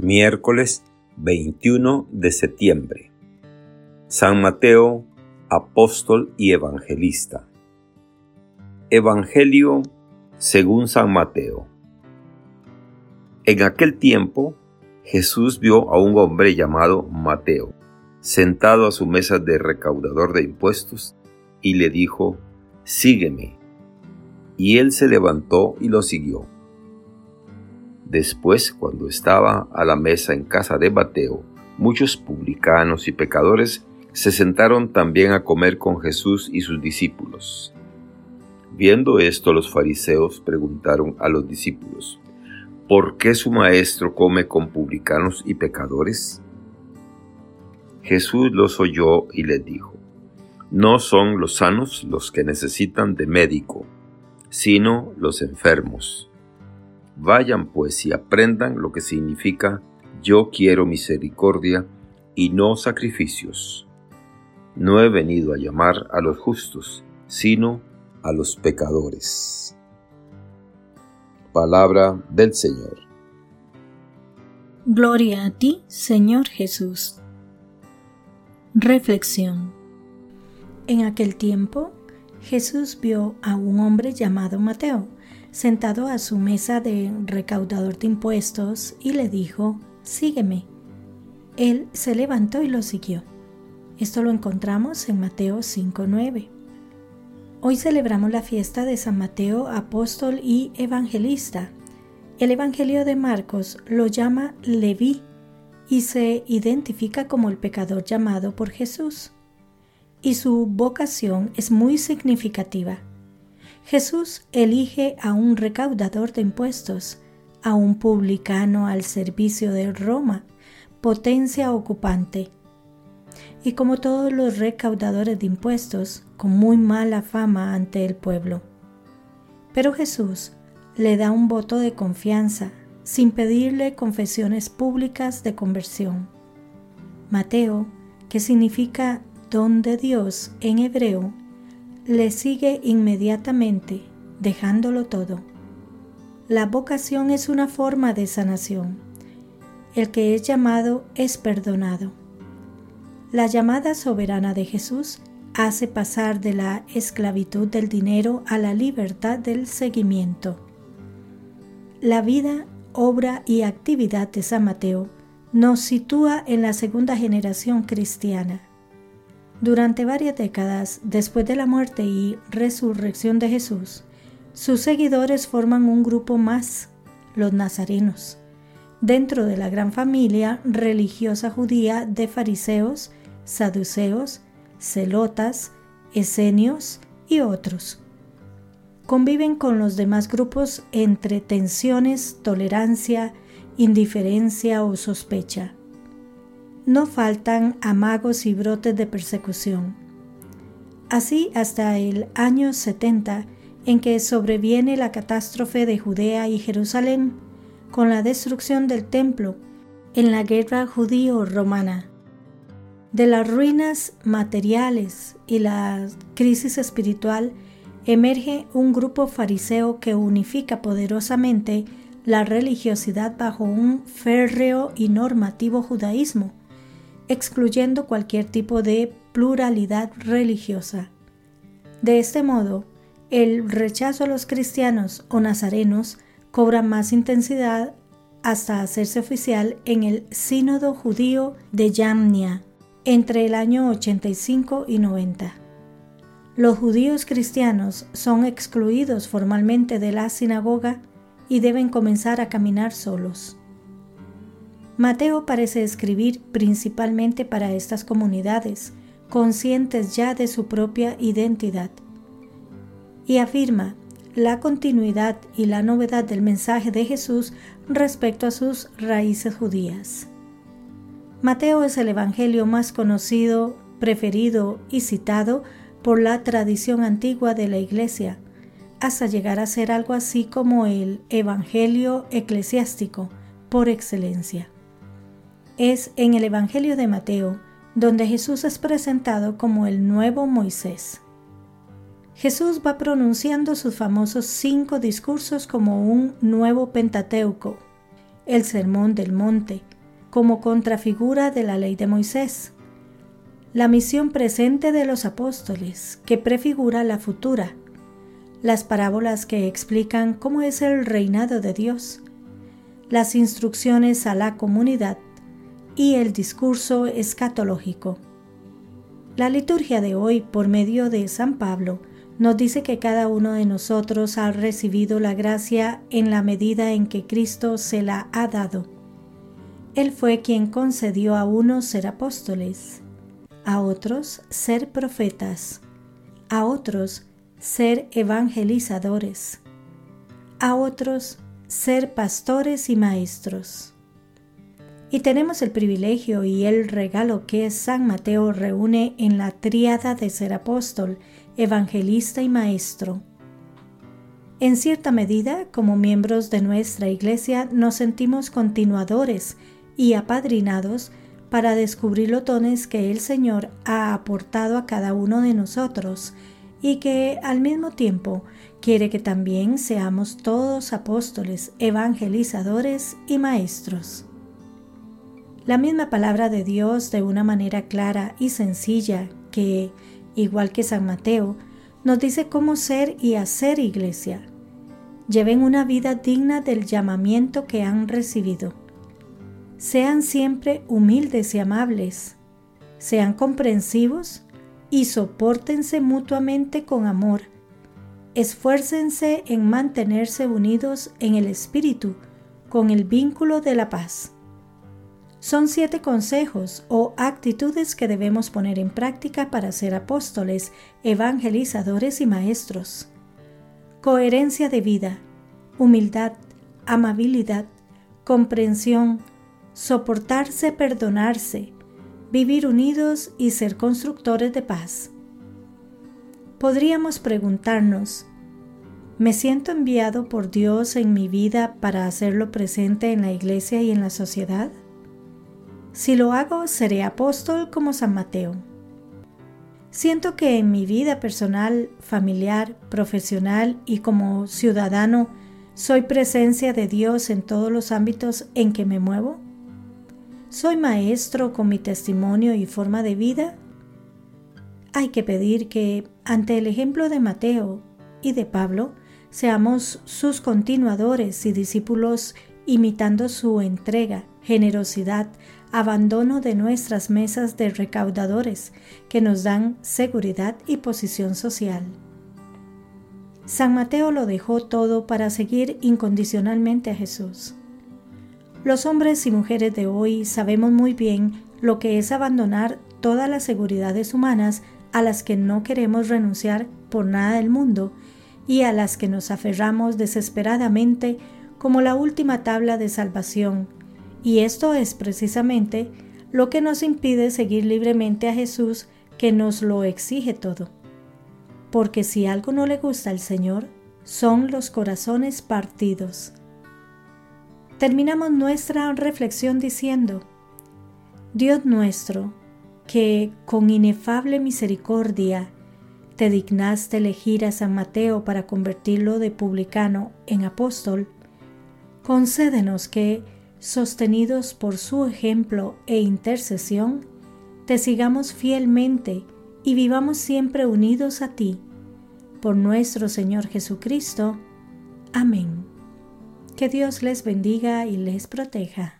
Miércoles 21 de septiembre. San Mateo, apóstol y evangelista. Evangelio según San Mateo. En aquel tiempo, Jesús vio a un hombre llamado Mateo, sentado a su mesa de recaudador de impuestos, y le dijo, Sígueme. Y él se levantó y lo siguió. Después, cuando estaba a la mesa en casa de Mateo, muchos publicanos y pecadores se sentaron también a comer con Jesús y sus discípulos. Viendo esto, los fariseos preguntaron a los discípulos, ¿por qué su maestro come con publicanos y pecadores? Jesús los oyó y les dijo, no son los sanos los que necesitan de médico, sino los enfermos. Vayan pues y aprendan lo que significa yo quiero misericordia y no sacrificios. No he venido a llamar a los justos, sino a los pecadores. Palabra del Señor. Gloria a ti, Señor Jesús. Reflexión. En aquel tiempo, Jesús vio a un hombre llamado Mateo sentado a su mesa de recaudador de impuestos y le dijo, Sígueme. Él se levantó y lo siguió. Esto lo encontramos en Mateo 5.9. Hoy celebramos la fiesta de San Mateo, apóstol y evangelista. El Evangelio de Marcos lo llama Leví y se identifica como el pecador llamado por Jesús. Y su vocación es muy significativa. Jesús elige a un recaudador de impuestos, a un publicano al servicio de Roma, potencia ocupante. Y como todos los recaudadores de impuestos, con muy mala fama ante el pueblo. Pero Jesús le da un voto de confianza sin pedirle confesiones públicas de conversión. Mateo, que significa don de Dios en hebreo, le sigue inmediatamente, dejándolo todo. La vocación es una forma de sanación. El que es llamado es perdonado. La llamada soberana de Jesús hace pasar de la esclavitud del dinero a la libertad del seguimiento. La vida, obra y actividad de San Mateo nos sitúa en la segunda generación cristiana durante varias décadas después de la muerte y resurrección de Jesús, sus seguidores forman un grupo más, los nazarenos, dentro de la gran familia religiosa judía de fariseos, saduceos, celotas, esenios y otros. Conviven con los demás grupos entre tensiones, tolerancia, indiferencia o sospecha no faltan amagos y brotes de persecución. Así hasta el año 70, en que sobreviene la catástrofe de Judea y Jerusalén, con la destrucción del templo en la guerra judío-romana. De las ruinas materiales y la crisis espiritual emerge un grupo fariseo que unifica poderosamente la religiosidad bajo un férreo y normativo judaísmo excluyendo cualquier tipo de pluralidad religiosa. De este modo, el rechazo a los cristianos o nazarenos cobra más intensidad hasta hacerse oficial en el Sínodo Judío de Yamnia entre el año 85 y 90. Los judíos cristianos son excluidos formalmente de la sinagoga y deben comenzar a caminar solos. Mateo parece escribir principalmente para estas comunidades, conscientes ya de su propia identidad. Y afirma la continuidad y la novedad del mensaje de Jesús respecto a sus raíces judías. Mateo es el Evangelio más conocido, preferido y citado por la tradición antigua de la Iglesia, hasta llegar a ser algo así como el Evangelio eclesiástico por excelencia es en el Evangelio de Mateo, donde Jesús es presentado como el nuevo Moisés. Jesús va pronunciando sus famosos cinco discursos como un nuevo Pentateuco. el Sermón del Monte, como contrafigura de la ley de Moisés, la misión presente de los apóstoles, que prefigura la futura, las parábolas que explican cómo es el reinado de Dios, las instrucciones a la comunidad y el discurso escatológico. La liturgia de hoy, por medio de San Pablo, nos dice que cada uno de nosotros ha recibido la gracia en la medida en que Cristo se la ha dado. Él fue quien concedió a unos ser apóstoles, a otros ser profetas, a otros ser evangelizadores, a otros ser pastores y maestros. Y tenemos el privilegio y el regalo que San Mateo reúne en la tríada de ser apóstol, evangelista y maestro. En cierta medida, como miembros de nuestra Iglesia, nos sentimos continuadores y apadrinados para descubrir los dones que el Señor ha aportado a cada uno de nosotros y que al mismo tiempo quiere que también seamos todos apóstoles, evangelizadores y maestros. La misma palabra de Dios de una manera clara y sencilla que igual que San Mateo, nos dice cómo ser y hacer iglesia. Lleven una vida digna del llamamiento que han recibido. Sean siempre humildes y amables. Sean comprensivos y soportense mutuamente con amor. Esfuércense en mantenerse unidos en el Espíritu con el vínculo de la paz. Son siete consejos o actitudes que debemos poner en práctica para ser apóstoles, evangelizadores y maestros. Coherencia de vida, humildad, amabilidad, comprensión, soportarse, perdonarse, vivir unidos y ser constructores de paz. Podríamos preguntarnos, ¿me siento enviado por Dios en mi vida para hacerlo presente en la iglesia y en la sociedad? Si lo hago, seré apóstol como San Mateo. Siento que en mi vida personal, familiar, profesional y como ciudadano soy presencia de Dios en todos los ámbitos en que me muevo. ¿Soy maestro con mi testimonio y forma de vida? Hay que pedir que, ante el ejemplo de Mateo y de Pablo, seamos sus continuadores y discípulos imitando su entrega, generosidad, abandono de nuestras mesas de recaudadores que nos dan seguridad y posición social. San Mateo lo dejó todo para seguir incondicionalmente a Jesús. Los hombres y mujeres de hoy sabemos muy bien lo que es abandonar todas las seguridades humanas a las que no queremos renunciar por nada del mundo y a las que nos aferramos desesperadamente como la última tabla de salvación y esto es precisamente lo que nos impide seguir libremente a Jesús que nos lo exige todo. Porque si algo no le gusta al Señor, son los corazones partidos. Terminamos nuestra reflexión diciendo, Dios nuestro, que con inefable misericordia te dignaste elegir a San Mateo para convertirlo de publicano en apóstol, concédenos que, sostenidos por su ejemplo e intercesión, te sigamos fielmente y vivamos siempre unidos a ti. Por nuestro Señor Jesucristo. Amén. Que Dios les bendiga y les proteja.